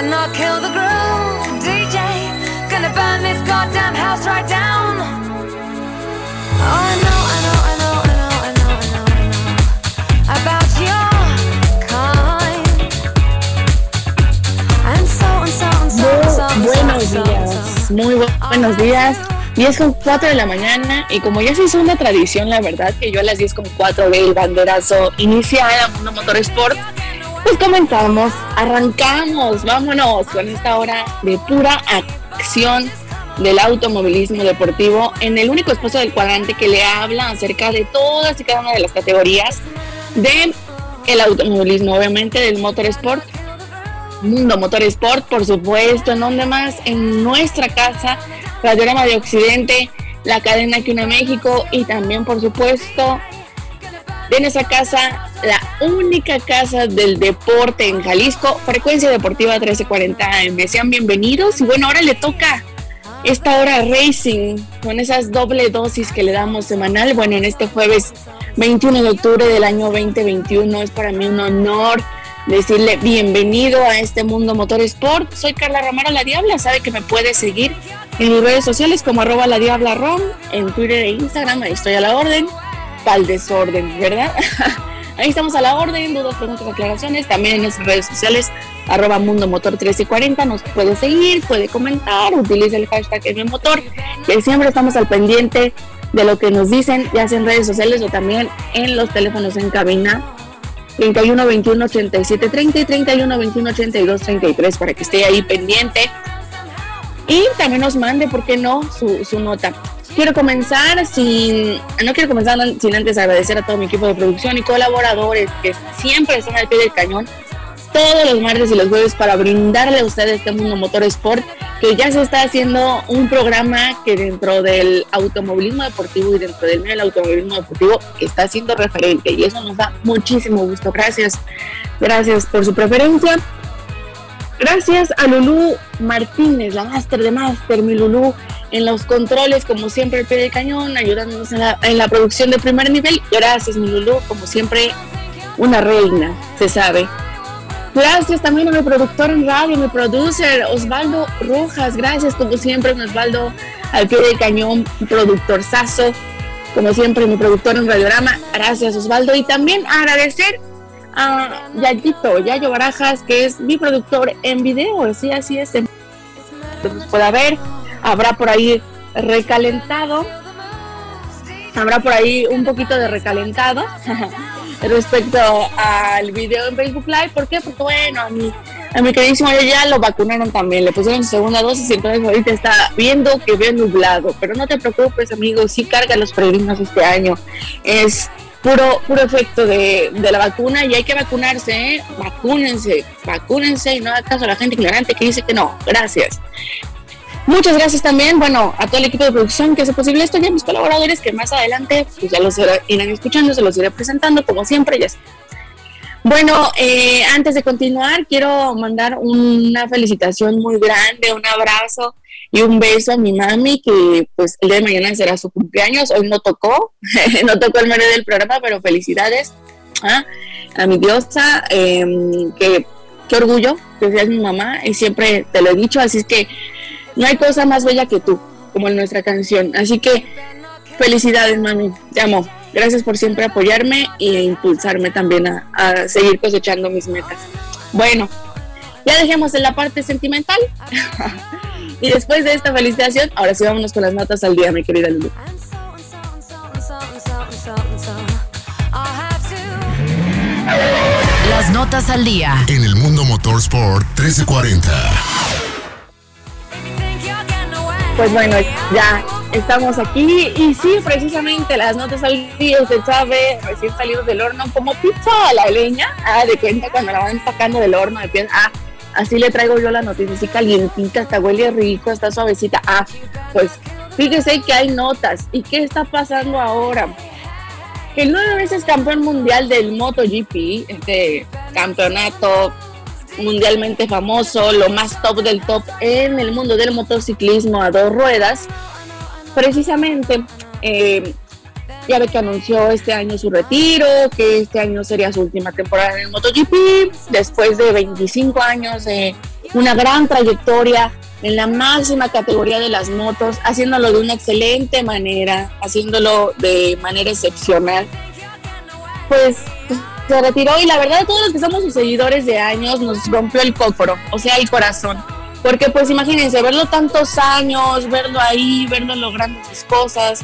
Better not kill the groove, DJ. Gonna burn this goddamn house right down. Oh, I know, I know, I know, I know, I know, I know, I know about your kind. And so and so and so and so and so Buenos and so and días, muy bu- buenos días. 10 con 4 de la mañana y como ya se hizo una tradición, la verdad, que yo a las 10 con 4 ve el banderazo inicial a Mundo Motor Sport, pues comenzamos, arrancamos, vámonos con esta hora de pura acción del automovilismo deportivo en el único espacio del cuadrante que le habla acerca de todas y cada una de las categorías de el automovilismo, obviamente del motorsport Mundo Motorsport, por supuesto, en donde más, en nuestra casa, Radiorama de Occidente, la cadena que une México y también, por supuesto, de nuestra casa, la única casa del deporte en Jalisco, Frecuencia Deportiva 1340 AM. Sean bienvenidos y bueno, ahora le toca esta hora racing con esas doble dosis que le damos semanal. Bueno, en este jueves 21 de octubre del año 2021 es para mí un honor decirle bienvenido a este mundo motor sport. Soy Carla Romero La Diabla, sabe que me puede seguir en mis redes sociales como arroba la diabla rom, en Twitter e Instagram, ahí estoy a la orden, pa'l desorden, ¿verdad? ahí estamos a la orden, dudas, preguntas, aclaraciones, también en nuestras redes sociales, arroba mundo motor 1340, nos puede seguir, puede comentar, utiliza el hashtag motor, que siempre estamos al pendiente de lo que nos dicen, ya sea en redes sociales o también en los teléfonos en cabina 31 21 87 30 y 31 21 82 33 para que esté ahí pendiente y también nos mande, ¿por qué no?, su, su nota. Quiero comenzar sin, no quiero comenzar sin antes agradecer a todo mi equipo de producción y colaboradores que siempre están al pie del cañón todos los martes y los jueves para brindarle a ustedes este mundo motor sport que ya se está haciendo un programa que dentro del automovilismo deportivo y dentro del medio del automovilismo deportivo está siendo referente y eso nos da muchísimo gusto. Gracias, gracias por su preferencia. Gracias a Lulú Martínez, la máster de máster, mi Lulú, en los controles, como siempre, al pie del cañón, ayudándonos en la, en la producción de primer nivel. Gracias, mi Lulú, como siempre, una reina, se sabe. Gracias también a mi productor en radio, mi producer Osvaldo Rojas. Gracias como siempre, mi Osvaldo al pie del cañón, productor Sazo. Como siempre, mi productor en Radiorama. Gracias, Osvaldo. Y también agradecer a Yayito, Yayo Barajas, que es mi productor en video. Sí, así es. Entonces puede haber, habrá por ahí recalentado. Habrá por ahí un poquito de recalentado. respecto al video en Facebook Live. ¿Por qué? Porque bueno, a mi, a mi queridísimo ya lo vacunaron también, le pusieron su segunda dosis y entonces ahorita está viendo que ve nublado. Pero no te preocupes, amigo, sí carga los peregrinos este año. Es puro, puro efecto de, de la vacuna y hay que vacunarse, ¿eh? Vacúnense, vacúnense y no haga caso a la gente ignorante que dice que no. Gracias. Muchas gracias también, bueno, a todo el equipo de producción que hace posible esto y a mis colaboradores que más adelante pues ya los irán escuchando, se los iré presentando como siempre. Ya. Bueno, eh, antes de continuar, quiero mandar una felicitación muy grande, un abrazo y un beso a mi mami, que pues el día de mañana será su cumpleaños. Hoy no tocó, no tocó el menú del programa, pero felicidades ¿ah? a mi diosa, eh, que qué orgullo que seas mi mamá y siempre te lo he dicho, así es que no hay cosa más bella que tú, como en nuestra canción. Así que felicidades, mami. Te amo. Gracias por siempre apoyarme e impulsarme también a, a seguir cosechando mis metas. Bueno, ya dejemos en la parte sentimental. y después de esta felicitación, ahora sí vámonos con las notas al día, mi querida Lulu. Las notas al día. En el Mundo Motorsport 1340. If you think you're getting away. Pues bueno, ya Estamos aquí y sí, precisamente las notas al día se sabe, recién salidos del horno, como pizza a la leña. Ah, de cuenta cuando la van sacando del horno, de pie, ah, así le traigo yo la noticia, así calientita, hasta huele rico, está suavecita. Ah, pues fíjese que hay notas. ¿Y qué está pasando ahora? El nueve veces campeón mundial del MotoGP, este campeonato mundialmente famoso, lo más top del top en el mundo del motociclismo a dos ruedas, precisamente eh, ya ve que anunció este año su retiro, que este año sería su última temporada en el MotoGP, después de 25 años de una gran trayectoria en la máxima categoría de las motos, haciéndolo de una excelente manera, haciéndolo de manera excepcional. Pues se retiró y la verdad todos los que somos sus seguidores de años nos rompió el cócoro, o sea, el corazón. Porque pues imagínense, verlo tantos años, verlo ahí, verlo logrando sus cosas,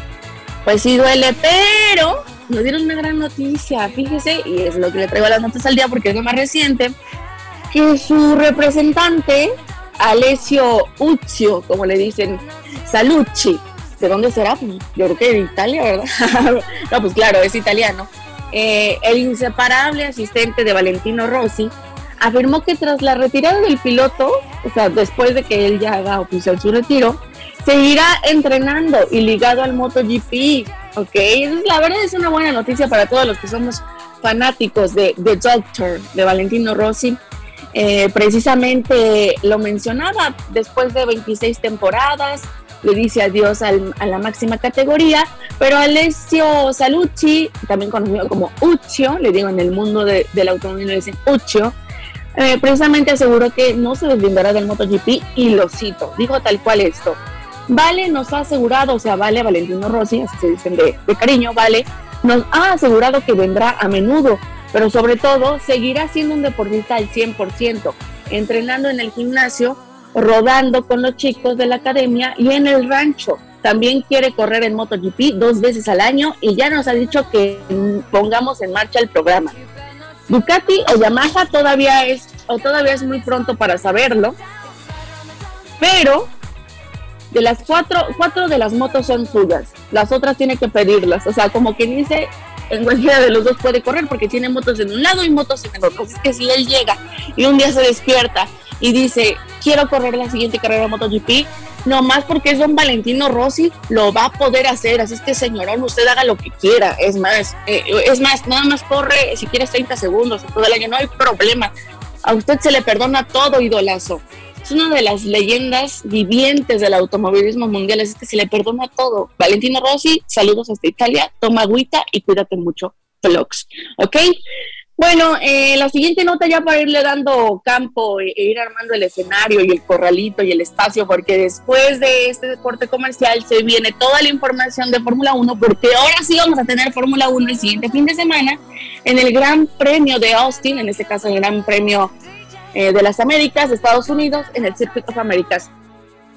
pues sí duele, pero nos dieron una gran noticia, fíjese, y es lo que le traigo las notas al día porque es lo más reciente, que su representante, Alessio Uccio, como le dicen, Salucci, ¿de dónde será? Pues, yo creo que de Italia, ¿verdad? no, pues claro, es italiano. Eh, el inseparable asistente de Valentino Rossi, afirmó que tras la retirada del piloto, o sea, después de que él ya haga oficial su retiro, seguirá entrenando y ligado al MotoGP. Ok, la verdad es una buena noticia para todos los que somos fanáticos de The Doctor, de Valentino Rossi. Eh, precisamente lo mencionaba, después de 26 temporadas, le dice adiós a la máxima categoría, pero Alessio Salucci, también conocido como Uccio, le digo en el mundo del automóvil le dicen Uccio, eh, precisamente aseguró que no se deslindará del MotoGP y lo cito, dijo tal cual esto. Vale nos ha asegurado, o sea, Vale Valentino Rossi, así se dicen de, de cariño, Vale, nos ha asegurado que vendrá a menudo, pero sobre todo seguirá siendo un deportista al 100%, entrenando en el gimnasio, rodando con los chicos de la academia y en el rancho. También quiere correr en MotoGP dos veces al año y ya nos ha dicho que pongamos en marcha el programa. Ducati o Yamaha todavía es, o todavía es muy pronto para saberlo, pero de las cuatro, cuatro de las motos son suyas, las otras tiene que pedirlas, o sea, como quien dice, en cualquiera de los dos puede correr porque tiene motos en un lado y motos en el otro. Es que si él llega y un día se despierta y dice, quiero correr la siguiente carrera MotoGP, no más porque es don Valentino Rossi, lo va a poder hacer. Así es que, señorón, usted haga lo que quiera. Es más, eh, es más, nada más corre si quieres 30 segundos todo el año, no hay problema. A usted se le perdona todo, idolazo. Es una de las leyendas vivientes del automovilismo mundial, así que se le perdona todo. Valentino Rossi, saludos hasta Italia, toma agüita y cuídate mucho. Vlogs, ¿ok? Bueno, eh, la siguiente nota ya para irle dando campo e, ir armando el escenario y el corralito y el espacio, porque después de este deporte comercial se viene toda la información de Fórmula 1, porque ahora sí vamos a tener Fórmula 1 el siguiente fin de semana en el Gran Premio de Austin, en este caso el Gran Premio eh, de las Américas, de Estados Unidos, en el Circuit of Americas.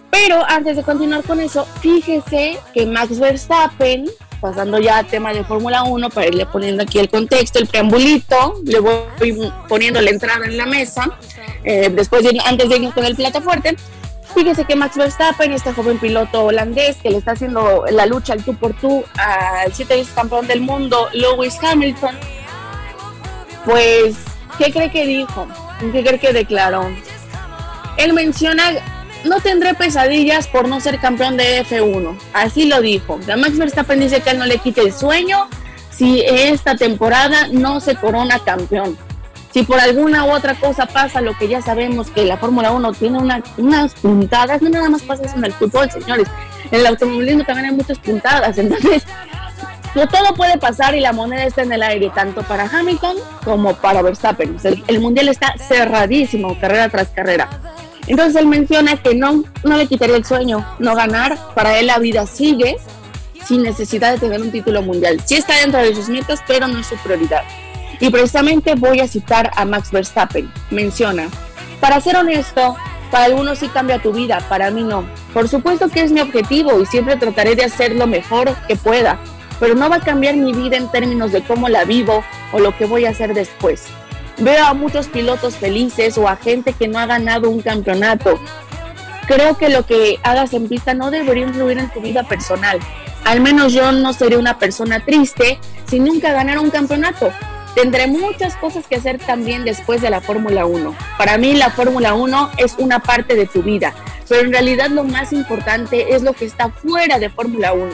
Pero antes de continuar con eso, fíjese que Max Verstappen pasando ya al tema de Fórmula 1, para irle poniendo aquí el contexto, el preambulito, le voy poniendo la entrada en la mesa, eh, después antes de irnos con el plato fuerte. Fíjese que Max Verstappen, este joven piloto holandés que le está haciendo la lucha al tú por tú al siete veces campeón del mundo, Lewis Hamilton, pues, ¿qué cree que dijo? ¿Qué cree que declaró? Él menciona no tendré pesadillas por no ser campeón de F1. Así lo dijo. Max Verstappen dice que él no le quite el sueño si esta temporada no se corona campeón. Si por alguna u otra cosa pasa lo que ya sabemos que la Fórmula 1 tiene unas puntadas, no nada más pasa eso en el fútbol, señores. En el automovilismo también hay muchas puntadas. Entonces, no todo puede pasar y la moneda está en el aire, tanto para Hamilton como para Verstappen. el mundial está cerradísimo, carrera tras carrera. Entonces él menciona que no, no le quitaría el sueño, no ganar, para él la vida sigue sin necesidad de tener un título mundial. Sí está dentro de sus metas, pero no es su prioridad. Y precisamente voy a citar a Max Verstappen. Menciona, para ser honesto, para algunos sí cambia tu vida, para mí no. Por supuesto que es mi objetivo y siempre trataré de hacer lo mejor que pueda, pero no va a cambiar mi vida en términos de cómo la vivo o lo que voy a hacer después. Veo a muchos pilotos felices o a gente que no ha ganado un campeonato. creo que lo que hagas en pista no debería influir en tu vida personal. Al menos yo no seré una persona triste si nunca ganara un campeonato. Tendré muchas cosas que hacer también después de la Fórmula 1. Para mí la Fórmula 1 es una parte de tu vida, pero en realidad lo más importante es lo que está fuera de Fórmula 1.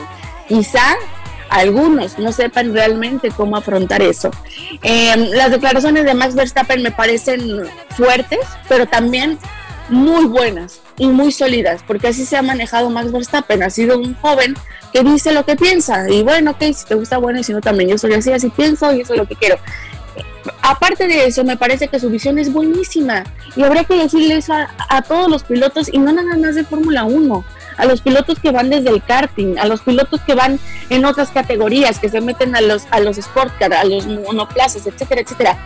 Quizá algunos no sepan realmente cómo afrontar eso. Em, las declaraciones de Max Verstappen me parecen fuertes, pero también muy buenas y muy sólidas, porque así se ha manejado Max Verstappen. Ha sido un joven que dice lo que piensa. Y bueno, ok, si te gusta, bueno, y si no, también yo soy así, así pienso y eso es lo que quiero. Aparte de eso, me parece que su visión es buenísima y habría que decirle eso a, todos los pilotos y no nada más de Fórmula 1, a los pilotos que van desde el karting, a los pilotos que van en otras categorías, que se meten a los, a los sport a los monoplazas, etcétera, etcétera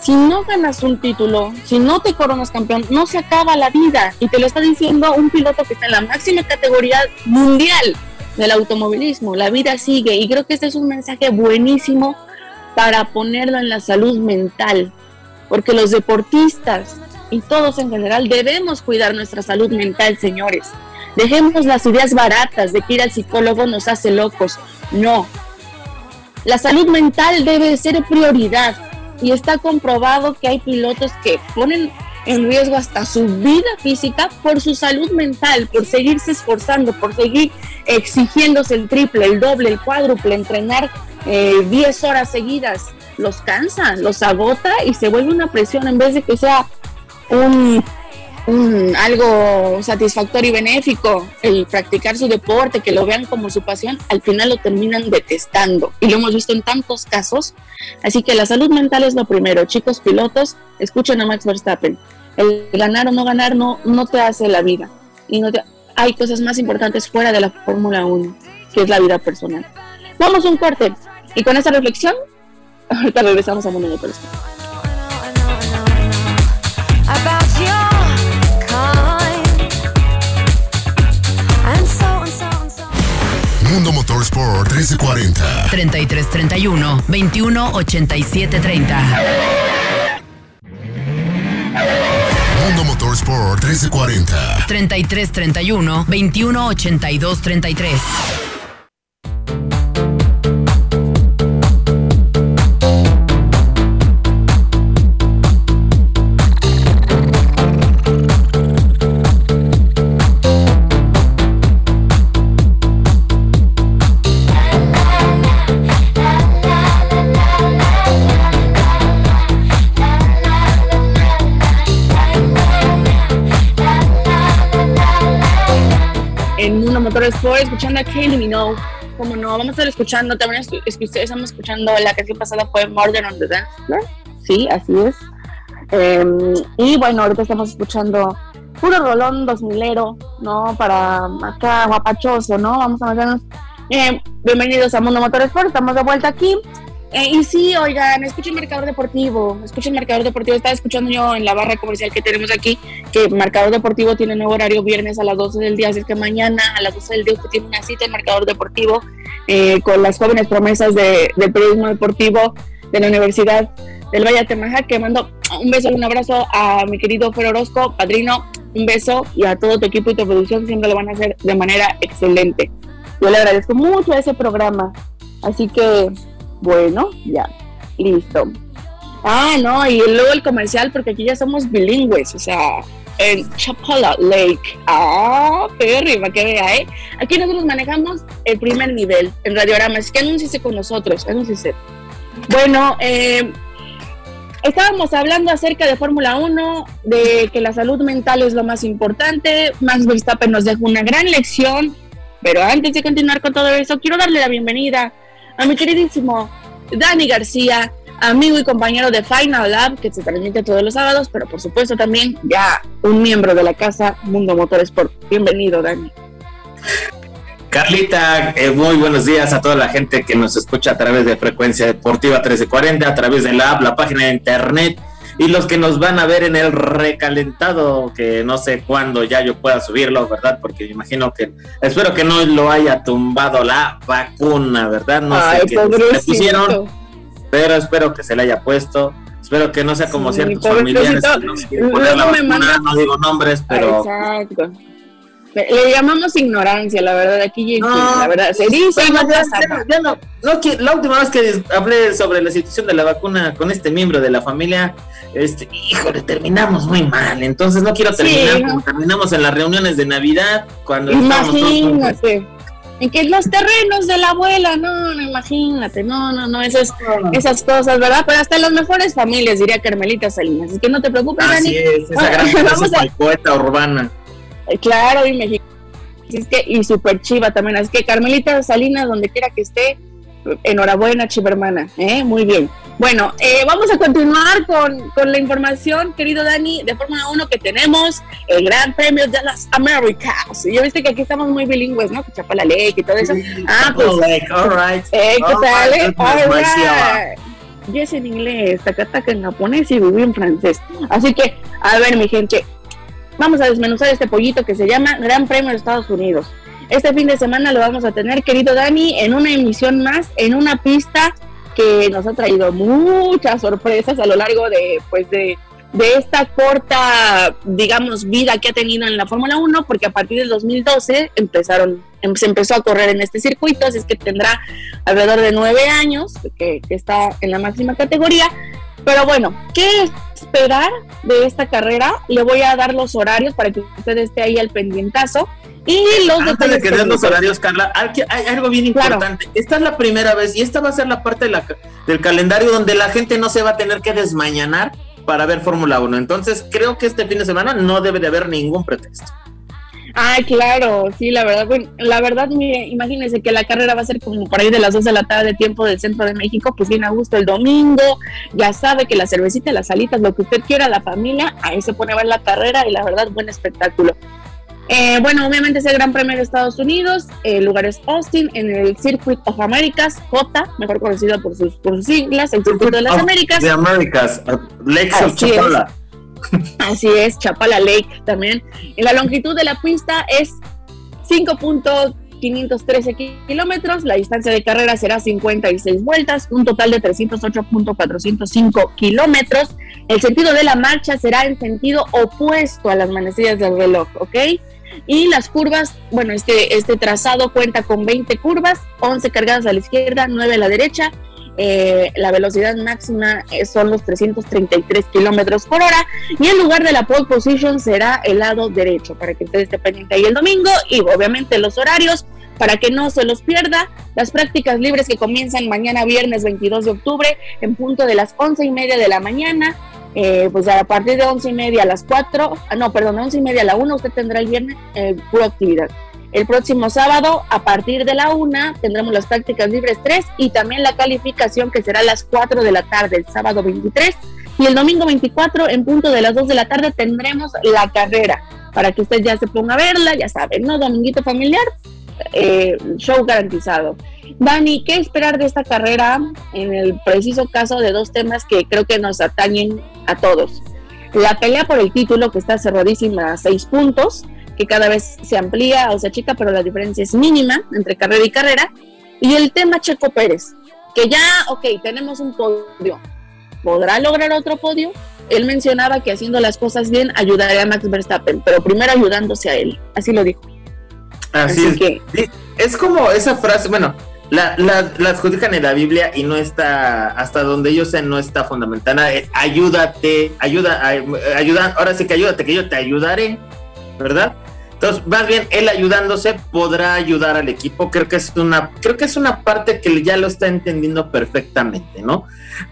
si no ganas un título, si no te coronas campeón, no se acaba la vida. Y te lo está diciendo un piloto que está en la máxima categoría mundial del automovilismo. La vida sigue y creo que este es un mensaje buenísimo para ponerlo en la salud mental, porque los deportistas y todos en general debemos cuidar nuestra salud mental, señores. Dejemos las ideas baratas de que ir al psicólogo nos hace locos. No. La salud mental debe ser prioridad y está comprobado que hay pilotos que ponen en riesgo hasta su vida física por su salud mental, por seguirse esforzando, por seguir exigiéndose el triple, el doble, el cuádruple, entrenar 10 eh, horas seguidas. Los cansa, los agota y se vuelve una presión en vez de que sea un algo satisfactorio y benéfico, el practicar su deporte, que lo vean como su pasión, al final lo terminan detestando. Y lo hemos visto en tantos casos. Así que la salud mental es lo primero. Chicos pilotos, escuchen a Max Verstappen. El ganar o no ganar no, no te hace la vida. Y no hay cosas más importantes fuera de la Fórmula 1, que es la vida personal. Vamos a un corte. Y con esta reflexión, ahorita regresamos a Mundo Motorsport. Mundo Motorsport 1340. 3331 218730. Mundo Motorsport 1340. 3331 218233. Sport, escuchando a Kylie Minogue, como no, vamos a estar escuchando, también es, que ustedes estamos escuchando, la canción pasada fue Murder on the Dance Floor, sí, así es. Em, y bueno, ahorita estamos escuchando puro rolón dos milero, ¿no? Para acá, guapachoso, ¿no? Vamos a vernos. Eh, bienvenidos a Mundo Motor Sport, estamos de vuelta aquí. Eh, y sí, oigan, escuchen Marcador Deportivo, escuchen Marcador Deportivo. Estaba escuchando yo en la barra comercial que tenemos aquí que Marcador Deportivo tiene nuevo horario viernes a las 12 del día, así que mañana a las 12 del día usted tiene una cita en Marcador Deportivo eh, con las jóvenes promesas de, del periodismo deportivo de la Universidad del Valle de Temaja, que mando un beso un abrazo a mi querido Fer Orozco, padrino, un beso y a todo tu equipo y tu producción, siempre lo van a hacer de manera excelente. Yo le agradezco mucho ese programa, así que bueno, ya, listo. Ah, no, y luego el comercial, porque aquí ya somos bilingües, o sea, en Chapala Lake. Ah, perri, para que vea, ¿eh? Aquí nosotros manejamos el primer nivel en Radiorama, así que anúnciese con nosotros, anúnciese. Bueno, eh, estábamos hablando acerca de Fórmula 1, de que la salud mental es lo más importante. Max Verstappen nos dejó una gran lección, pero antes de continuar con todo eso, quiero darle la bienvenida a mi queridísimo Dani García, amigo y compañero de Final Lab, que se transmite todos los sábados, pero por supuesto también ya un miembro de la casa Mundo Motorsport. Bienvenido, Dani. Carlita, eh, muy buenos días a toda la gente que nos escucha a través de Frecuencia Deportiva 1340, a través de la app, la página de internet y los que nos van a ver en el recalentado, que no sé cuándo ya yo pueda subirlo, ¿verdad? Porque me imagino que, espero que no lo haya tumbado la vacuna, ¿verdad? No sé qué le pusieron, pero espero que se le haya puesto. Espero que no sea como ciertos familiares no, no, me no digo nombres, pero Le llamamos ignorancia, la verdad, aquí No, la verdad, se dice no ya- ya ya no- no la última vez que hablé sobre la situación de la vacuna con este miembro de la familia, este, híjole, terminamos muy mal. Entonces no quiero terminar como terminamos en las reuniones de Navidad cuando. Imagínate. En que los terrenos de la abuela, no, no, imagínate, no, no, no, esas, esas cosas, ¿verdad? Pero hasta las mejores familias, diría Carmelita Salinas. Así que no te preocupes, Así Dani. es, esa gran vamos a- urbana. Claro, y México. Así es que, y super chiva también. Así que Carmelita Salinas, donde quiera que esté, enhorabuena, chiva hermana. ¿eh? Muy bien. Bueno, eh, vamos a continuar con, con la información, querido Dani, de Fórmula 1 que tenemos el Gran Premio de las Américas. Y ya viste que aquí estamos muy bilingües, ¿no? Que Chapala Lake y todo eso. Ah, pues, all right. eh, ¿qué Oh, tal? eh? All right. Yo es en inglés, tacataca en japonés y viví en francés. Así que, a ver, mi gente, vamos a desmenuzar este pollito que se llama Gran Premio de Estados Unidos. Este fin de semana lo vamos a tener, querido Dani, en una emisión más, en una pista que nos ha traído muchas sorpresas a lo largo de, pues, de, de esta corta, digamos, vida que ha tenido en la Fórmula 1, porque a partir del 2012 empezaron, em- se empezó a correr en este circuito, así es que tendrá alrededor de nueve años que, que está en la máxima categoría. Pero bueno, ¿qué esperar de esta carrera? Le voy a dar los horarios para que usted esté ahí al pendientazo. Y los Antes detalles de que des los horarios, Carla, hay, algo bien Claro. importante. Esta es la primera vez y esta va a ser la parte de la ca- del calendario donde la gente no se va a tener que desmañanar para ver Fórmula 1. Entonces, creo que este fin de semana no debe de haber ningún pretexto. Ay, claro, sí, la verdad, bueno, la verdad, mire, imagínense que la carrera va a ser como por ahí de las 2 de la tarde, tiempo del centro de México, pues bien a gusto el domingo, ya sabe que la cervecita, las salitas, lo que usted quiera, la familia, ahí se pone a ver la carrera y la verdad, buen espectáculo. Eh, bueno, obviamente es el Gran Premio de Estados Unidos, el lugar es Austin, en el Circuit of Americas, J, mejor conocido por sus, por sus siglas, el Circuito de las Américas. De Américas, Lakes of Así es. Chapala. Lake también. Y la longitud de la pista es 5.513 kilómetros, la distancia de carrera será 56 vueltas, un total de 308.405 kilómetros. El sentido de la marcha será en sentido opuesto a las manecillas del reloj, ¿ok? Y las curvas, bueno, este, este trazado cuenta con 20 curvas, 11 cargadas a la izquierda, 9 a la derecha, eh, la velocidad máxima eh, son los 333 kilómetros por hora y el lugar de la pole position será el lado derecho para que usted esté pendiente ahí el domingo y obviamente los horarios para que no se los pierda. Las prácticas libres que comienzan mañana viernes 22 de octubre en punto de las 11 y media de la mañana. eh, pues a partir de 11 y media a las 4, ah, no, perdón, 11 y media a la 1 usted tendrá el viernes eh, pura actividad. El próximo sábado, a partir de la 1, tendremos las prácticas libres 3 y también la calificación que será a las 4 de la tarde, el sábado 23. Y el domingo 24, en punto de las 2 de la tarde, tendremos la carrera para que usted ya se ponga a verla, ya saben, ¿no? Dominguito familiar, eh, show garantizado. Dani, ¿qué esperar de esta carrera en el preciso caso de dos temas que creo que nos atañen a todos? La pelea por el título, que está cerradísima a seis puntos, que cada vez se amplía o se achica, pero la diferencia es mínima entre carrera y carrera. Y el tema Checo Pérez, que ya, ok, tenemos un podio. ¿Podrá lograr otro podio? Él mencionaba que haciendo las cosas bien ayudaría a Max Verstappen, pero primero ayudándose a él. Así lo dijo. Así, Así es. que- Es como esa frase, bueno, la, la, la adjudican en la Biblia y no está, hasta donde yo sé, no está fundamentada. Es ayúdate, ayuda, ay- ayuda, ahora sí que ayúdate, que yo te ayudaré, ¿verdad? Entonces, más bien, él ayudándose podrá ayudar al equipo. Creo que es una, creo que es una parte que ya lo está entendiendo perfectamente, ¿no?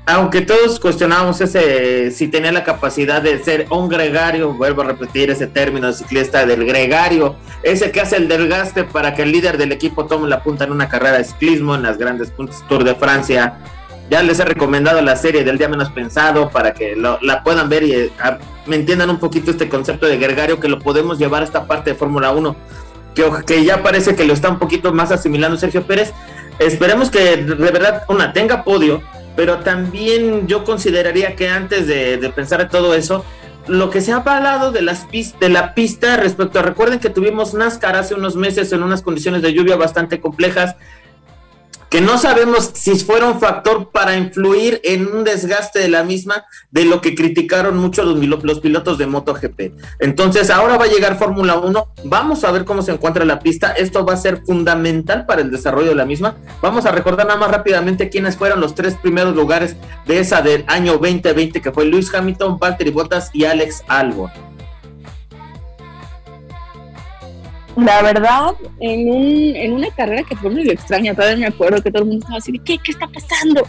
Aunque todos cuestionábamos ese, si tenía la capacidad de ser un gregario, vuelvo a repetir ese término de ciclista del gregario, ese que hace el desgaste para que el líder del equipo tome la punta en una carrera de ciclismo en las grandes puntas Tour de Francia. Ya les he recomendado la serie del día menos pensado para que lo- la puedan ver y eh, a- me entiendan un poquito este concepto de gregario que lo podemos llevar a esta parte de Fórmula 1, que, que ya parece que lo está un poquito más asimilando Sergio Pérez. Esperemos que de verdad una tenga podio, pero también yo consideraría que antes de, de pensar en todo eso, lo que se ha hablado de, las de la pista respecto a, recuerden que tuvimos NASCAR hace unos meses en unas condiciones de lluvia bastante complejas, que no sabemos si fuera un factor para influir en un desgaste de la misma, de lo que criticaron mucho los, pilotos de MotoGP. Entonces, ahora va a llegar Fórmula 1, vamos a ver cómo se encuentra la pista, esto va a ser fundamental para el desarrollo de la misma. Vamos a recordar nada más rápidamente quiénes fueron los tres primeros lugares de esa del año 2020, que fue Luis Hamilton, Valtteri Bottas y Alex Albon. La verdad, en, un, en una carrera que fue muy extraña, todavía me acuerdo que todo el mundo estaba así, ¿qué, qué está pasando?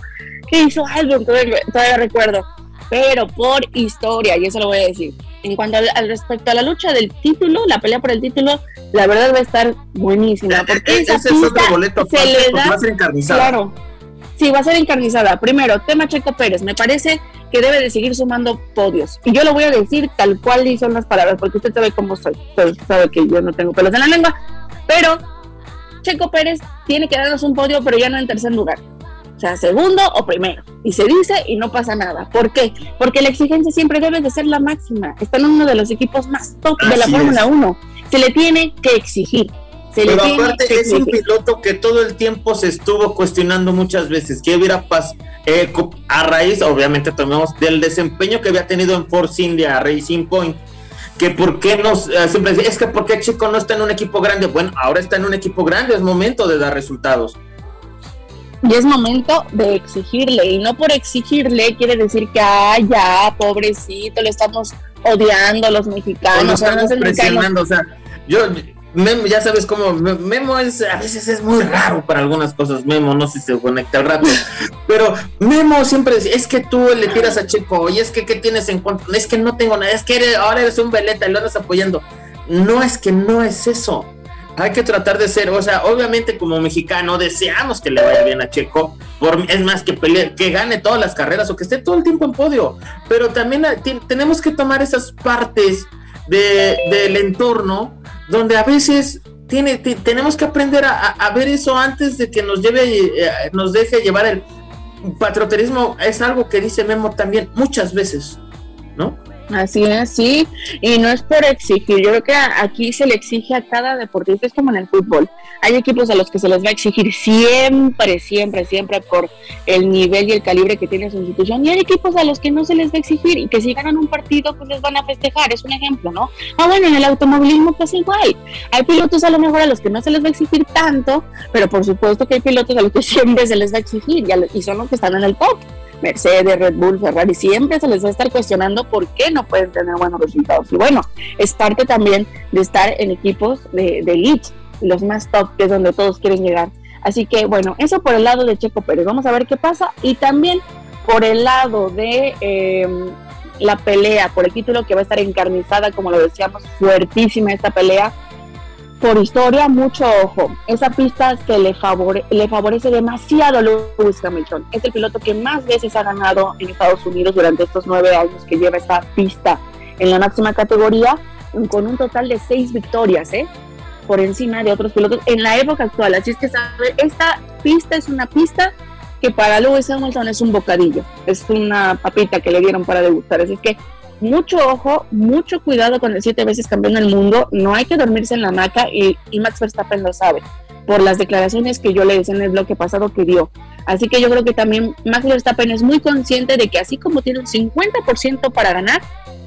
¿Qué hizo Albon? Todavía, todavía recuerdo. Pero por historia, y eso lo voy a decir. En cuanto al, respecto a la lucha del título, la pelea por el título, la verdad va a estar buenísima. Porque e-, ese es otro boleto se le da, ser encarnizada. Claro, sí, va a ser encarnizada. Primero, tema Checo Pérez. Me parece que debe de seguir sumando podios. Y yo lo voy a decir tal cual son las palabras, porque usted sabe cómo soy. Usted sabe que yo no tengo pelos en la lengua. Pero Checo Pérez tiene que darnos un podio, pero ya no en tercer lugar. O sea, segundo o primero. Y se dice y no pasa nada. ¿Por qué? Porque la exigencia siempre debe de ser la máxima. Están en uno de los equipos más top de la Fórmula 1. Se le tiene que exigir. Pero aparte es un piloto que todo el tiempo se estuvo cuestionando muchas veces qué hubiera pasado eh, a raíz, obviamente tomemos del desempeño que había tenido en Force India, Racing Point, que por qué nos eh, siempre es que por qué Chico no está en un equipo grande. Bueno, ahora está en un equipo grande, es momento de dar resultados. Y es momento de exigirle, y no por exigirle quiere decir que, ah, ya, pobrecito, le estamos odiando a los mexicanos. estamos presionando, o sea, yo, Memo, ya sabes cómo, Memo es, a veces es muy raro para algunas cosas, Memo, no sé si se conecta al rato, pero Memo siempre dice, es que tú le tiras a Checo, y es que, ¿qué tienes en cuenta? Es que no tengo nada, es que ahora eres un veleta y lo andas apoyando. No es que no es eso. Hay que tratar de ser, o sea, obviamente como mexicano deseamos que le vaya bien a Checo, es más que que gane todas las carreras o que esté todo el tiempo en podio, pero también tenemos que tomar esas partes de, del entorno donde a veces tiene, tenemos que aprender a, ver eso antes de que nos lleve, eh, nos deje llevar el patrioterismo. Es algo que dice Memo también muchas veces, ¿no? Así es, sí, y no es por exigir, yo creo que aquí se le exige a cada deportista, es como en el fútbol, hay equipos a los que se les va a exigir siempre, siempre, siempre por el nivel y el calibre que tiene su institución, y hay equipos a los que no se les va a exigir y que si ganan un partido pues les van a festejar, es un ejemplo, ¿no? Ah, bueno, en el automovilismo pues igual, hay pilotos a lo mejor a los que no se les va a exigir tanto, pero por supuesto que hay pilotos a los que siempre se les va a exigir y, son los que están en el top. Mercedes, Red Bull, Ferrari, siempre se les va a estar cuestionando por qué no pueden tener buenos resultados. Y bueno, es parte también de estar en equipos de, elite, los más top, que es donde todos quieren llegar. Así que bueno, eso por el lado de Checo Pérez. Vamos a ver qué pasa. Y también por el lado de em, la pelea por el título que va a estar encarnizada, como lo decíamos, fuertísima esta pelea por historia, mucho ojo. Esa pista que le, le favorece demasiado a Lewis Hamilton. Es el piloto que más veces ha ganado en Estados Unidos durante estos nueve años que lleva esta pista en la máxima categoría, con un total de seis victorias, ¿eh? por encima de otros pilotos en la época actual. Así es que esta pista es una pista que para Lewis Hamilton es un bocadillo, es una papita que le dieron para degustar. Así es que mucho ojo, mucho cuidado con el siete veces campeón del mundo. No hay que dormirse en la maca y, Max Verstappen lo sabe por las declaraciones que yo le hice en el bloque pasado que dio. Así que yo creo que también Max Verstappen es muy consciente de que así como tiene un 50% para ganar,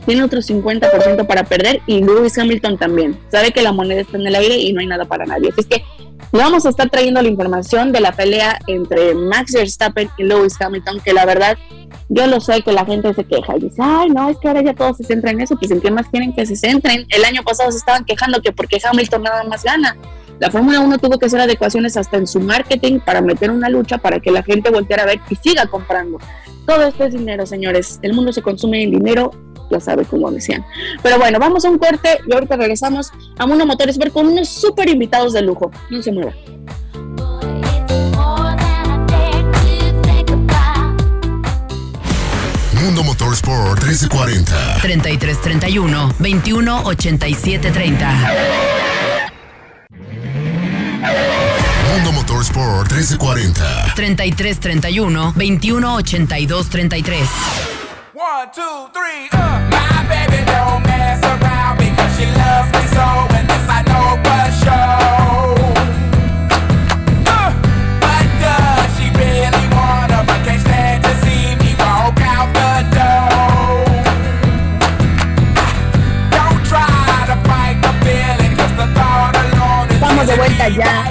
tiene otro 50% para perder y Lewis Hamilton también. Sabe que la moneda está en el aire y no hay nada para nadie. Así que vamos a estar trayendo la información de la pelea entre Max Verstappen y Lewis Hamilton, que la verdad yo lo sé que la gente se queja y dice, ay, no, es que ahora ya todos se centran en eso, pues en qué más quieren que se centren. El año pasado se estaban quejando que porque Hamilton nada más gana. La Fórmula 1 tuvo que hacer adecuaciones hasta en su marketing para meter una lucha para que la gente volteara a ver y siga comprando. Todo esto es dinero, señores. El mundo se consume en dinero, ya sabe cómo decían. Pero bueno, vamos a un corte y ahorita regresamos a Mundo Motores ver con unos súper invitados de lujo. No se mueva. Mundo Motorsport 1340. 3331 218730. Mundo Motorsport 1340 33 31 21 82 33. 1, 2, 3, uh. My baby don't mess around because she loves me so, and this I know for sure. Estamos de vuelta ya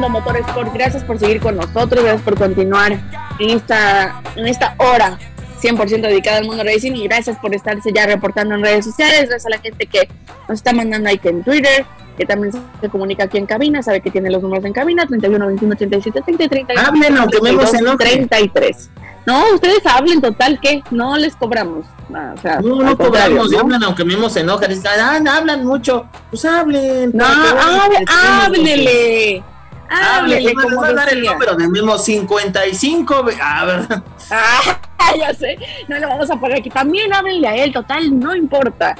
but uh, Motorsport. Gracias por seguir con nosotros, gracias por continuar en esta, en esta hora 100% dedicada al mundo racing y gracias por estarse ya reportando en redes sociales, gracias a la gente que nos está mandando ahí que en Twitter, que también se comunica aquí en cabina, sabe que tiene los números en cabina, 31, 21, 87, 30, 30, Hablen, aunque enoje. 33. No, ustedes hablen total que no les cobramos. O sea, No, no cobramos, ¿no? hablan aunque mismo se enojan. Ah, hablan mucho. Pues hablen. No, hable- háblele. Como voy a dar el número de mismo 55. ve- A ver. Ah, ya sé, no lo vamos a poner aquí. También háblenle a él, total, no importa.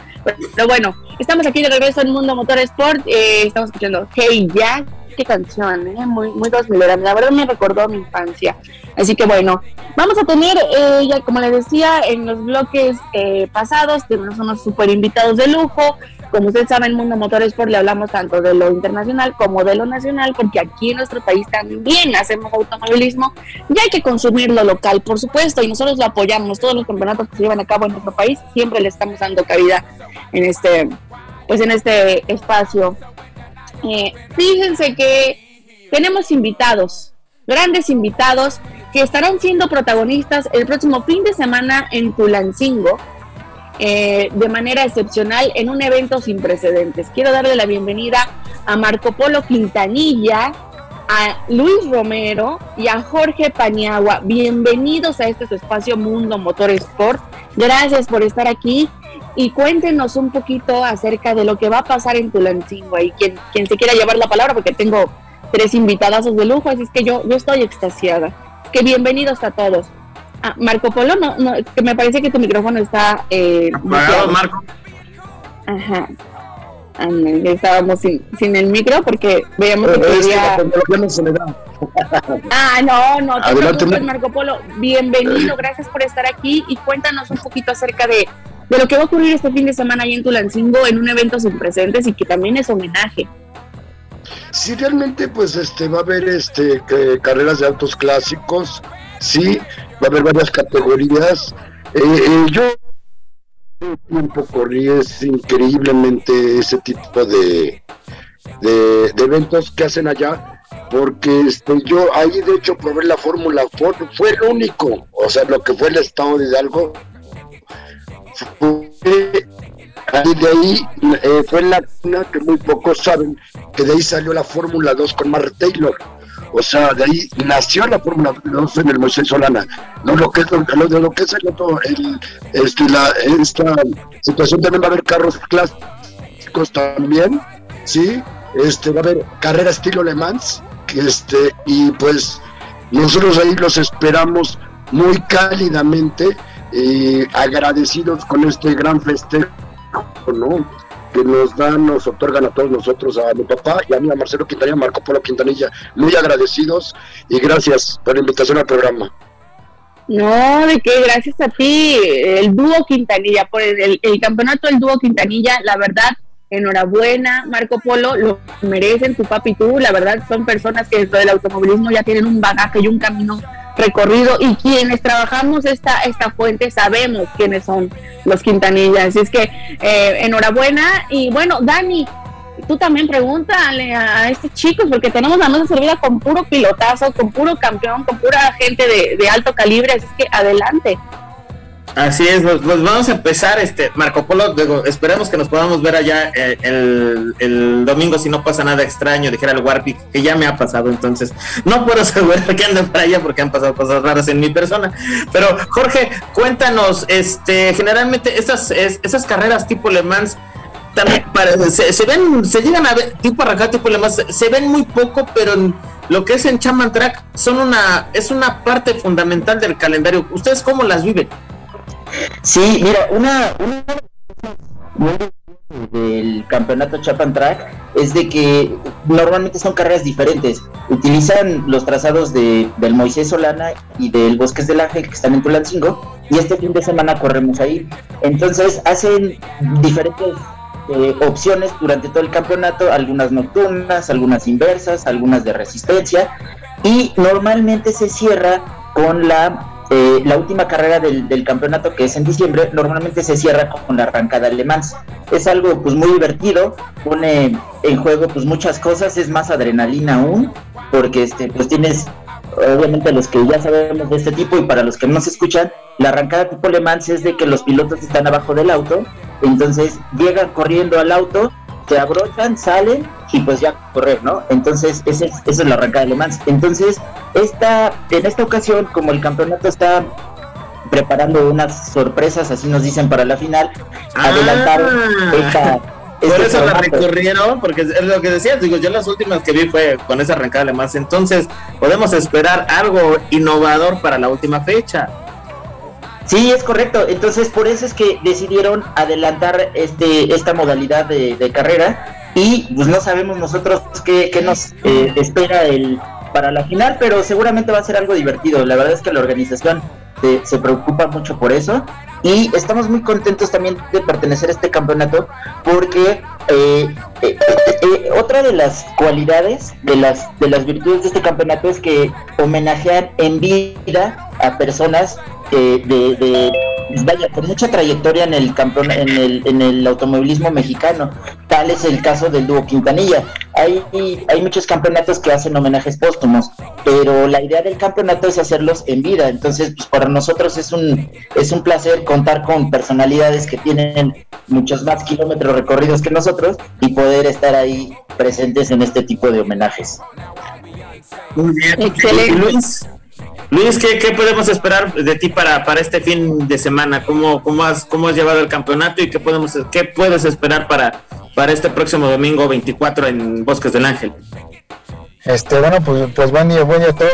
Pero bueno, estamos aquí de regreso en Mundo Motor Sport. eh, estamos escuchando Hey Ya, qué canción, eh, muy, muy 2000 La verdad me recordó mi infancia. Así que bueno, vamos a tener, eh, ya como les decía, en los bloques eh, pasados, tenemos unos super invitados de lujo. Como ustedes saben, Mundo Motor Sport le hablamos tanto de lo internacional como de lo nacional, porque aquí en nuestro país también hacemos automovilismo y hay que consumir lo local, por supuesto, y nosotros lo apoyamos. Todos los campeonatos que se llevan a cabo en nuestro país siempre le estamos dando cabida en este, pues en este espacio. Eh, fíjense que tenemos invitados, grandes invitados, que estarán siendo protagonistas el próximo fin de semana en Tulancingo. eh, de manera excepcional en un evento sin precedentes. Quiero darle la bienvenida a Marco Polo Quintanilla, a Luis Romero y a Jorge Paniagua. Bienvenidos a este espacio Mundo Motor Sport. Gracias por estar aquí y cuéntenos un poquito acerca de lo que va a pasar en Tulancingo y quien, quien se quiera llevar la palabra porque tengo tres invitadazos de lujo, así es que yo, yo estoy extasiada. Es que bienvenidos a todos. Ah, Marco Polo, no, no, que me parece que tu micrófono está eh, Apagado. Marco. Ajá. Estábamos sin, sin el micro porque veíamos que Eh, quería... Ah, no, no te Adelante, preocupes, Mar- Marco Polo. Bienvenido, gracias por estar aquí y cuéntanos un poquito acerca de, de lo que va a ocurrir este fin de semana ahí en Tulancingo en un evento sin precedentes y que también es homenaje. Sí, realmente, pues, este, va a haber, este, carreras de autos clásicos, sí, va a haber varias categorías. Eh, eh, yo tiempo corrí es increíblemente ese tipo de, de, de eventos que hacen allá porque este yo ahí de hecho probé la fórmula Ford fue el único o sea lo que fue el estado de Hidalgo ahí de ahí eh, fue la que muy pocos saben que de ahí salió la fórmula 2 con Mark Taylor. O sea, de ahí nació la Fórmula 2 en el Moisés Solana. No lo que es lo, lo que es el otro, el, este, la, esta situación también va a haber carros clásicos también, sí, este va a haber carrera estilo Le Mans, este, y pues nosotros ahí los esperamos muy cálidamente y agradecidos con este gran festejo, ¿no? que nos dan, nos otorgan a todos nosotros, a mi papá y a mí, a Marcelo Quintanilla, Marco Polo Quintanilla, muy agradecidos y gracias por la invitación al programa. No, de qué, gracias a ti, el dúo Quintanilla, por el- el campeonato del dúo Quintanilla, la verdad, enhorabuena, Marco Polo, lo merecen tu papi y tú, la verdad, son personas que dentro del automovilismo ya tienen un bagaje y un camino recorrido y quienes trabajamos esta, esta fuente sabemos quiénes son los Quintanillas, así es que eh, enhorabuena. Y bueno, Dani, tú también pregúntale a, estos chicos, porque tenemos la mesa servida con puro pilotazo, con puro campeón, con pura gente de, de alto calibre, así que adelante. Así es, pues, pues vamos a empezar, este Marco Polo, esperemos que nos podamos ver allá eh, el, el domingo si no pasa nada extraño, dijera el Warpic, que ya me ha pasado, entonces no puedo asegurar que anden para allá porque han pasado cosas raras en mi persona. Pero Jorge, cuéntanos, este, generalmente estas, es- esas carreras tipo Le Mans también se, ven, se llegan a ver, tipo arrancar, tipo Le Mans, se ven muy poco, pero en lo que es en Chaman Track son una, es una parte fundamental del calendario. ¿Ustedes cómo las viven? Sí, mira, una, del campeonato Chapan Track es de que normalmente son carreras diferentes. Utilizan los trazados de, del Moisés Solana y del Bosques del Ángel que están en Tulancingo y este fin de semana corremos ahí. Entonces hacen diferentes eh, opciones durante todo el campeonato, algunas nocturnas, algunas inversas, algunas de resistencia y normalmente se cierra con la eh, la última carrera del, del campeonato que es en diciembre normalmente se cierra con la arrancada alemán es algo pues muy divertido pone en juego pues muchas cosas es más adrenalina aún porque este, pues tienes obviamente los que ya sabemos de este tipo y para los que no se escuchan, la arrancada tipo Le Mans es de que los pilotos están abajo del auto, entonces llegan corriendo al auto, se abrochan, salen y pues ya correr, ¿no? Entonces ese es, esa es la arrancada de Le Mans. Entonces, esta, en esta ocasión, como el campeonato está preparando unas sorpresas, así nos dicen para la final, Ah. adelantaron esta... Por este eso la recurrieron, porque es lo que decías, digo, yo las últimas que vi fue con esa arrancada de más. Entonces, podemos esperar algo innovador para la última fecha. Sí, es correcto. Entonces, por eso es que decidieron adelantar este esta modalidad de, de carrera y pues no sabemos nosotros qué, qué nos eh, espera el para la final, pero seguramente va a ser algo divertido. La verdad es que la organización se, se preocupa mucho por eso y estamos muy contentos también de pertenecer a este campeonato porque eh, eh, eh, eh, otra de las cualidades de las de las virtudes de este campeonato es que homenajean en vida a personas eh, de, de- vaya con mucha trayectoria en el campeón en el, en el automovilismo mexicano tal es el caso del dúo Quintanilla hay hay muchos campeonatos que hacen homenajes póstumos pero la idea del campeonato es hacerlos en vida entonces pues para nosotros es un es un placer contar con personalidades que tienen muchos más kilómetros recorridos que nosotros y poder estar ahí presentes en este tipo de homenajes Muy bien. Excelente. Luis, Luis ¿qué, qué podemos esperar de ti para, para este fin de semana? ¿Cómo, cómo, has, ¿Cómo has llevado el campeonato y qué, podemos, qué puedes esperar para, para este próximo domingo 24 en Bosques del Ángel? Este, bueno, pues, pues buen día, buen día a todos.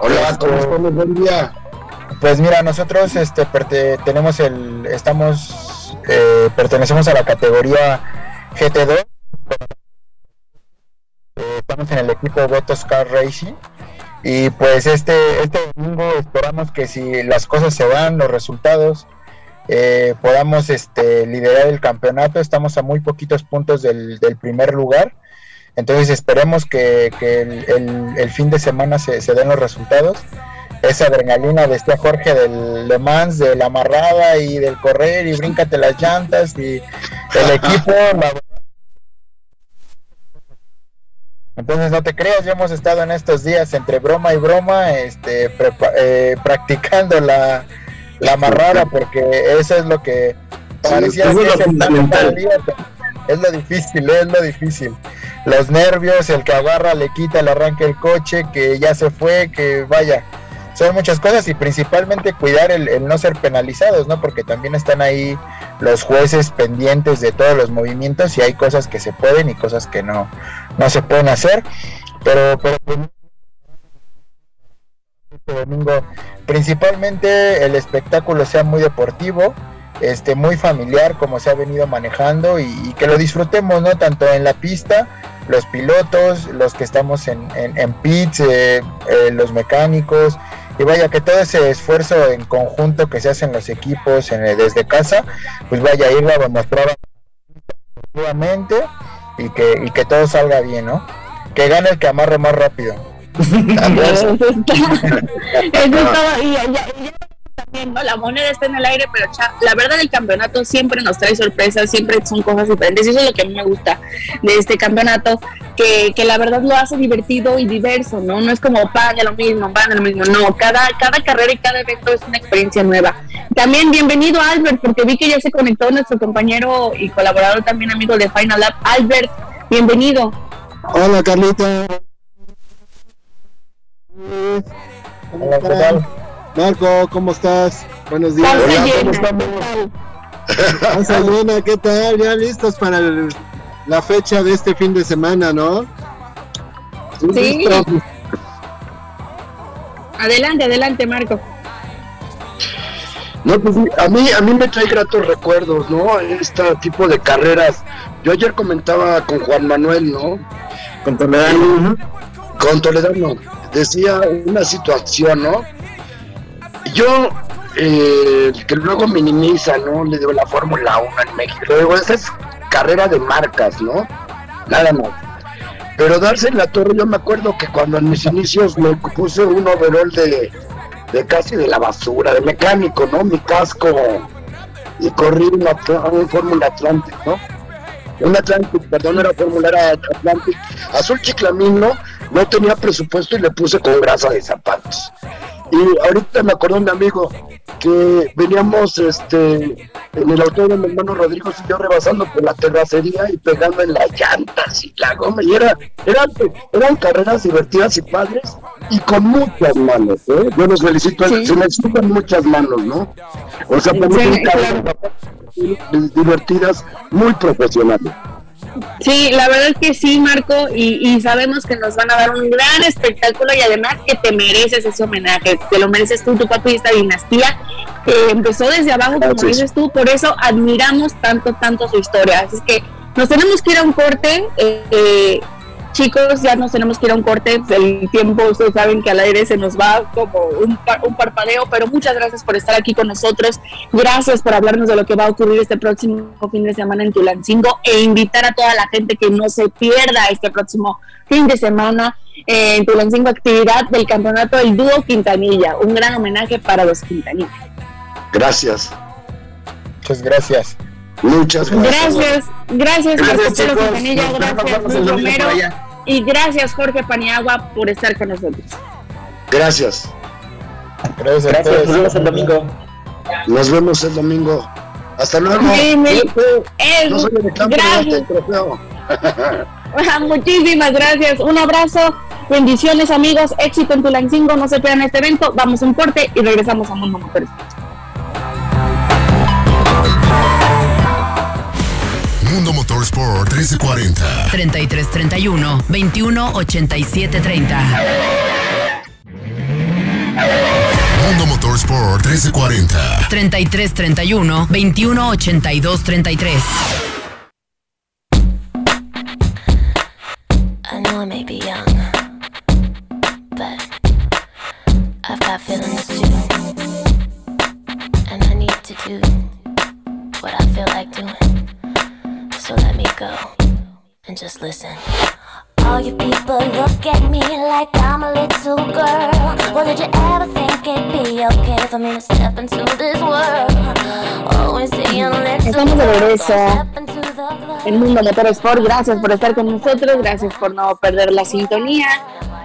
Hola, ¿cómo estamos? Buen día. Pues mira, nosotros este, tenemos el, estamos, eh, pertenecemos a la categoría GT2. Estamos en el equipo Votos Car Racing. Y pues este, este domingo esperamos que si las cosas se dan, los resultados, eh, podamos este, liderar el campeonato. Estamos a muy poquitos puntos del, del primer lugar. Entonces esperemos que, que el, el- fin de semana se, se den los resultados. Esa adrenalina, decía Jorge, del Le Mans, de la amarrada y del correr y bríncate las llantas y el equipo. la verdad. Entonces no te creas, ya hemos estado en estos días entre broma y broma, este, prepa- eh, practicando la, la amarrada porque eso es lo que parecía que es fundamental. día, es lo difícil, es lo difícil. Los nervios, el que agarra, le quita, le arranca el coche, que ya se fue, que vaya. Son muchas cosas y principalmente cuidar el, el no ser penalizados, ¿no? Porque también están ahí los jueces pendientes de todos los movimientos y hay cosas que se pueden y cosas que no, no se pueden hacer. Pero, pero pues, este domingo principalmente el espectáculo sea muy deportivo, este muy familiar como se ha venido manejando y, que lo disfrutemos, ¿no? Tanto en la pista, los pilotos, los que estamos en, en, pits, eh, eh, los mecánicos, y vaya que todo ese esfuerzo en conjunto que se hace en los equipos desde casa, pues vaya a ir a demostrar nuevamente y que, y que todo salga bien, ¿no? Que gane el que amarre más rápido. Eso está, eso está- y ya- ya- ya también, ¿no? La moneda está en el aire, pero cha- la verdad el campeonato siempre nos trae sorpresas, siempre son cosas diferentes. Y eso es lo que a mí me gusta de este campeonato, que, que la verdad lo hace divertido y diverso, ¿no? No es como pan de lo mismo, pan de lo mismo. No, cada, cada carrera y cada evento es una experiencia nueva. También bienvenido Albert, porque vi que ya se conectó nuestro compañero y colaborador también amigo de Final Lab. Albert, bienvenido. Hola Carlita. Hola, ¿qué tal? Marco, ¿cómo estás? Buenos días. Hola, ¿cómo ¿qué estamos? llena, ¿qué tal? Ya listos para el- la fecha de este fin de semana, ¿no? Sí. Adelante, adelante, Marco. No, pues sí, a mí, a mí me trae gratos recuerdos, ¿no? Este tipo de carreras. Yo ayer comentaba con Juan Manuel, ¿no? Con Toledano. Con Toledano. Decía una situación, ¿no? Yo, eh, que luego minimiza, ¿no? Le digo la Fórmula 1 en México. Le digo, esa es carrera de marcas, ¿no? Nada más. Pero darse en la torre, yo me acuerdo que cuando en mis inicios me puse un overall de, de casi de la basura, de mecánico, ¿no? Mi casco y corrí una, Fórmula Atlantic, ¿no? un Atlantic, perdón, era Fórmula Atlantic, azul chiclamino, no tenía presupuesto y le puse con grasa de zapatos. Y ahorita me acordó un amigo que veníamos este en el auto de mi hermano Rodrigo y yo rebasando por la terracería y pegando en las llantas y la goma y era, eran, eran carreras divertidas y padres y con muchas manos, ¿eh? Yo los felicito, Sí. se necesitan muchas manos, ¿no? O sea, Sí, son carreras divertidas, muy profesionales. Sí, la verdad es que sí, Marco, y, y sabemos que nos van a dar un gran espectáculo y además que te mereces ese homenaje, te lo mereces tú, tu papi y esta dinastía que empezó desde abajo, como dices tú, por eso admiramos tanto, tanto su historia. Así es que nos tenemos que ir a un corte, eh, eh, chicos, ya nos tenemos que ir a un corte, el tiempo, ustedes saben que al aire se nos va como un, par- un parpadeo, pero muchas gracias por estar aquí con nosotros, gracias por hablarnos de lo que va a ocurrir este próximo fin de semana en Tulancingo e invitar a toda la gente que no se pierda este próximo fin de semana eh, en Tulancingo actividad del campeonato del dúo Quintanilla, un gran homenaje para los Quintanilla. Gracias, Muchas gracias. Muchas gracias. Gracias, gracias, Gracias, Marco Polo. Quintanilla, gracias el Luis Romero y gracias Jorge Paniagua por estar con nosotros. Gracias. Gracias a Gracias, todos. nos vemos el domingo. Nos vemos el domingo. Hasta luego. Sí, No soy el campo gracias. este trofeo. Muchísimas gracias. Un abrazo. Bendiciones, amigos. Éxito en Tulancingo. No se pierdan este evento. Vamos a un corte y regresamos a Mundo Motores. Mundo Motorsport 1340. 33 31 21 87 30. Mundo Motorsport 1340. 33 31 21 82 33. I know I may be young, listen. All you people look at me like I'm a little girl. Well, did you ever think it'd be okay for me to step into this world? Always saying, let's Estamos de regreso en Mundo Motorsport. Gracias por estar con nosotros. Gracias por no perder la sintonía.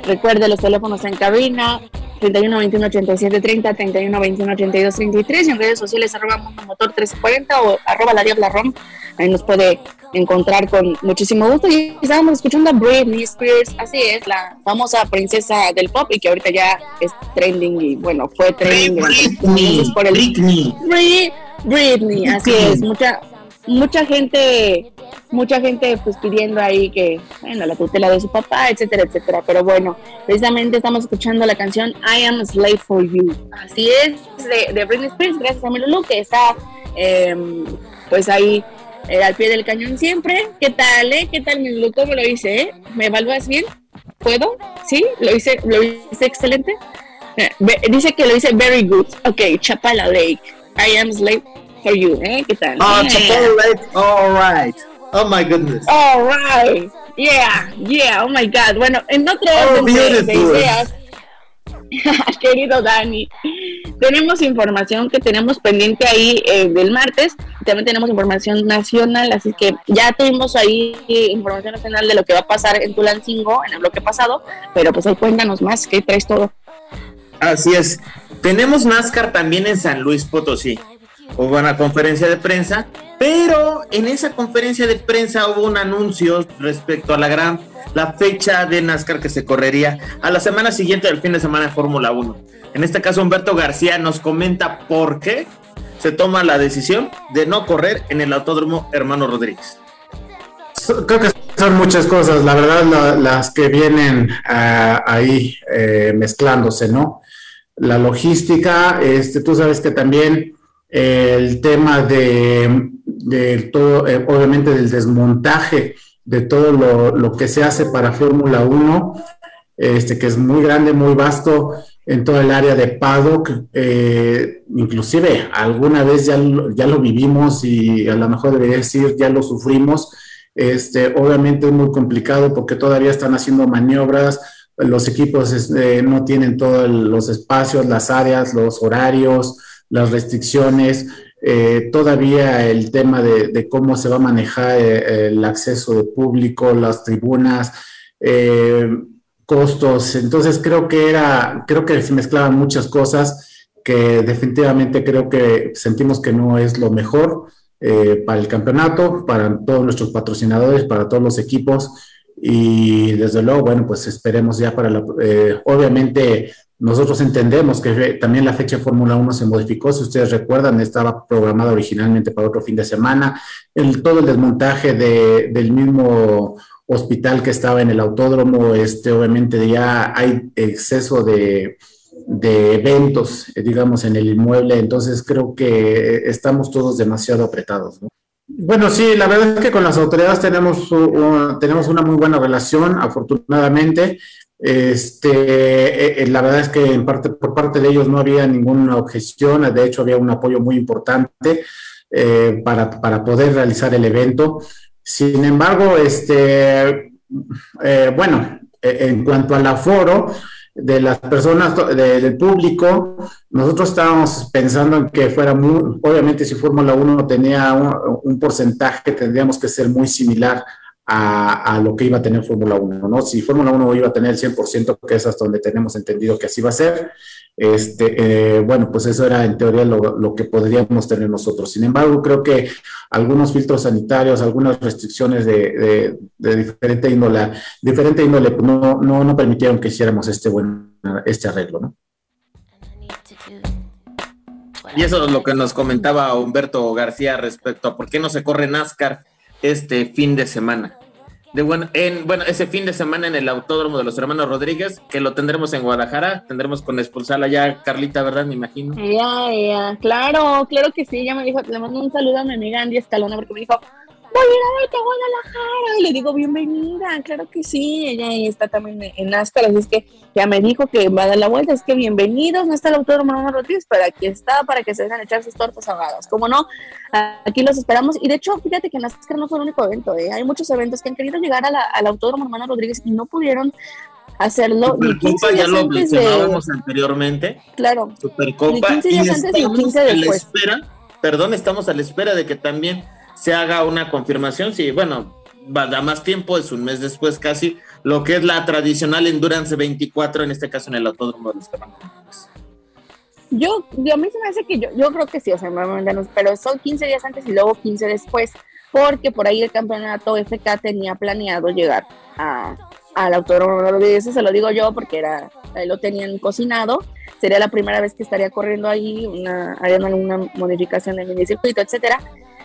Recuerde los teléfonos en cabina. 31 21 87 30, 31 21 82 33 y en redes sociales arroba Mundo Motor 1340 o arroba la Diabla Rom. Ahí nos puede encontrar con muchísimo gusto. Y estábamos escuchando a Britney Spears, así es, la famosa princesa del pop y que ahorita ya es trending y bueno, fue trending. Britney, por el Britney. Bri- Britney, así es, mucha mucha gente mucha gente pues pidiendo ahí que bueno la tutela de su papá etcétera etcétera. Pero bueno precisamente estamos escuchando la canción I Am a Slave for You. Así es de, de Britney Spears. Gracias a mi Lulu que está em, pues ahí eh, al pie del cañón siempre. Qué tal eh qué tal mi Lulu cómo lo hice eh? me evalúas bien puedo sí lo hice lo hice excelente Eh, dice que lo hice very good. Ok Chapala Lake. I am slave for you eh qué tal Oh, Yeah. chocolate. All right. Oh my goodness. All right. Yeah, yeah, oh my God. Bueno, en otro Oh, orden de, ideas, querido Dani, tenemos información que tenemos pendiente ahí eh, del martes. También tenemos información nacional, así que ya tuvimos ahí información nacional de lo que va a pasar en Tulancingo en el bloque pasado, pero pues ahí cuéntanos más, ¿qué traes todo? Así es. Tenemos NASCAR también en San Luis Potosí. Hubo una conferencia de prensa, pero en esa conferencia de prensa hubo un anuncio respecto a la gran la fecha de NASCAR que se correría a la semana siguiente del fin de semana de Fórmula 1. En este caso Humberto García nos comenta por qué se toma la decisión de no correr en el Autódromo Hermano Rodríguez. Creo que son muchas cosas, la verdad, la- las que vienen ah, ahí eh, mezclándose, ¿no? La logística, este, tú sabes que también el tema de, todo, eh, obviamente del desmontaje de todo lo, que se hace para Fórmula 1, este, que es muy grande, muy vasto en todo el área de paddock, eh, inclusive alguna vez ya, ya lo vivimos y a lo mejor debería decir ya lo sufrimos, este, obviamente es muy complicado porque todavía están haciendo maniobras, los equipos este, no tienen todos los espacios, las áreas, los horarios, las restricciones. eh, todavía el tema de, cómo se va a manejar eh, el acceso de público, las tribunas, eh, costos. Entonces creo que era, creo que se mezclaban muchas cosas que definitivamente creo que sentimos que no es lo mejor para el campeonato, para todos nuestros patrocinadores, para todos los equipos y desde luego, bueno, pues esperemos ya para la, obviamente nosotros entendemos que también la fecha de Fórmula 1 se modificó, si ustedes recuerdan, estaba programada originalmente para otro fin de semana, el, todo el desmontaje de, del mismo hospital que estaba en el autódromo, este, obviamente ya hay exceso de, eventos, eh, digamos, en el inmueble, entonces creo que estamos todos demasiado apretados, ¿no? Bueno, sí, la verdad es que con las autoridades tenemos, tenemos una muy buena relación, afortunadamente. Este, eh, eh, la verdad es que por parte de ellos no había ninguna objeción, de hecho había un apoyo muy importante eh, para, para, poder realizar el evento. Sin embargo, este, bueno, en cuanto al aforo, de las personas, de, del público, nosotros estábamos pensando en que fuera muy, obviamente si Fórmula 1 tenía un, un, porcentaje, tendríamos que ser muy similar a, lo que iba a tener Fórmula 1, ¿no? Si Fórmula 1 iba a tener el 100%, que es hasta donde tenemos entendido que así va a ser, este, eh, bueno, pues eso era en teoría lo, que podríamos tener nosotros. Sin embargo, creo que algunos filtros sanitarios, algunas restricciones de, de, diferente índole, diferente índole no, no, no, permitieron que hiciéramos este, buen, este arreglo, ¿no? Y eso es lo que nos comentaba Humberto García respecto a por qué no se corre NASCAR este fin de semana. De bueno, en, bueno, ese fin de semana en el Autódromo de los Hermanos Rodríguez, que lo tendremos en Guadalajara, tendremos con expulsar allá, Carlita, ¿verdad? Me imagino. Ya, ya, claro, claro que sí, ella me dijo, le mando un saludo a mi amiga Andy Escalona porque me dijo, voy a ir a Guadalajara. Y le digo, bienvenida, claro que sí. Ella está también en NASCAR, así es que ya me dijo que va a dar la vuelta. Es que bienvenidos, no está el autódromo Romano Rodríguez, pero aquí está para que se dejan echar sus tortas ahogadas. Como no, aquí los esperamos. Y de hecho, fíjate que NASCAR no fue el único evento, ¿eh? hay muchos eventos que han querido llegar a la, al autódromo Romano Rodríguez y no pudieron hacerlo. Supercopa ya lo mencionábamos de... anteriormente. Claro. Supercopa. Ni 15 días y antes ni 15 después. a la espera, perdón, estamos a la espera de que también se haga una confirmación, sí, bueno, va a dar más tiempo, es un mes después casi, lo que es la tradicional Endurance 24, en este caso en el Autódromo de los Carrancones. Yo, yo, a mí se me hace que yo, yo creo que sí, o sea, pero son 15 días antes y luego 15 después, porque por ahí el campeonato FK tenía planeado llegar a, al Autódromo de eso se lo digo yo porque era, lo tenían cocinado, sería la primera vez que estaría corriendo ahí, una, harían alguna modificación en el circuito, etcétera,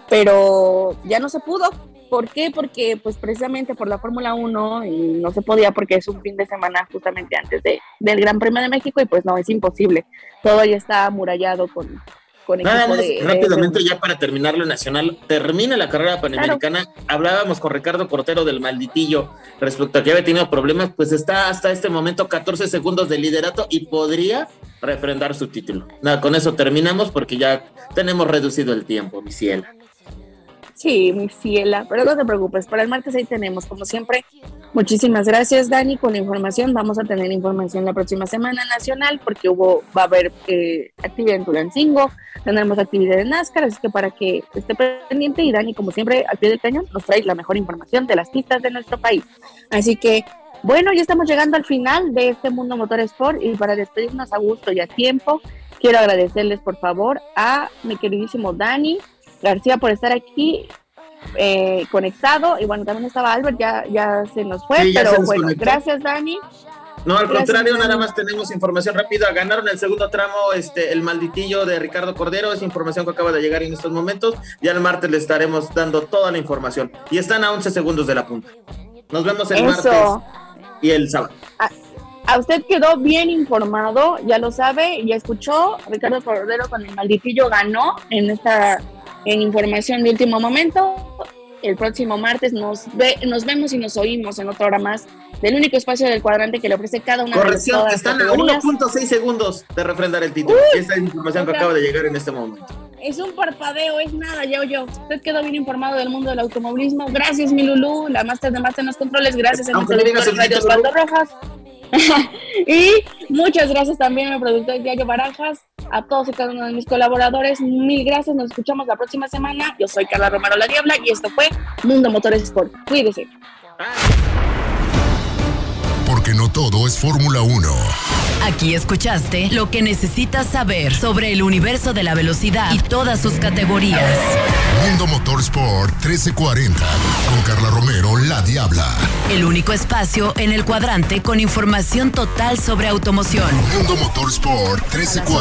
pero ya no se pudo. ¿Por qué? Porque pues precisamente por la Fórmula 1 y no se podía porque es un fin de semana justamente antes de, del Gran Premio de México y pues no, es imposible. Todo ya está amurallado con, con Nada más, de, rápidamente de... ya para terminar lo nacional, termina la carrera panamericana, claro. hablábamos con Ricardo Cortero del malditillo respecto a que había tenido problemas, pues está hasta este momento 14 segundos de liderato y podría refrendar su título. Nada, con eso terminamos porque ya tenemos reducido el tiempo, mi cielo. Sí, mi ciela, pero no te preocupes, para el martes ahí tenemos, como siempre. Muchísimas gracias, Dani, con la información. Vamos a tener información la próxima semana nacional porque hubo, va a haber eh, actividad en Tulancingo, tendremos actividad en NASCAR, así que para que esté pendiente y Dani, como siempre, al pie del cañón, nos trae la mejor información de las pistas de nuestro país. Así que, bueno, ya estamos llegando al final de este Mundo Motor Sport y para despedirnos a gusto y a tiempo, quiero agradecerles, por favor, a mi queridísimo Dani, García por estar aquí eh, conectado y bueno, también estaba Albert, ya, ya se nos fue, sí, pero bueno, gracias Dani. No, al gracias, contrario, Dani. nada más tenemos información rápida. Ganaron el segundo tramo este, el malditillo de Ricardo Cordero, es información que acaba de llegar en estos momentos. Ya el martes le estaremos dando toda la información. Y están a 11 segundos de la punta. Nos vemos el Eso. martes y el sábado. A usted quedó bien informado, ya lo sabe, ya escuchó. Ricardo Cordero con el malditillo ganó en esta en información de último momento. El próximo martes nos, ve, nos vemos y nos oímos en otra hora más del único espacio del cuadrante que le ofrece cada una Corrección, de las están a 1.6 segundos de refrendar el título. Uy, Esa es la información que acaba de llegar en este momento. Es un parpadeo, es nada, yo, yo. Usted quedó bien informado del mundo del automovilismo. Gracias, mi Lulú, la máster de máster en los controles. Gracias, a Aunque nuestro director Radio Osvaldo Rojas. y muchas gracias también al productor Diario Barajas. a todos y cada uno de mis colaboradores. Mil gracias, nos escuchamos la próxima semana. Yo soy Carla Romero La Diabla y esto fue Mundo Motores Sport. Cuídese. Porque no todo es Fórmula 1. Aquí escuchaste lo que necesitas saber sobre el universo de la velocidad y todas sus categorías. Mundo Motorsport 1340 con Carla Romero, la Diabla. El único espacio en el cuadrante con información total sobre automoción. Mundo Motorsport 1340.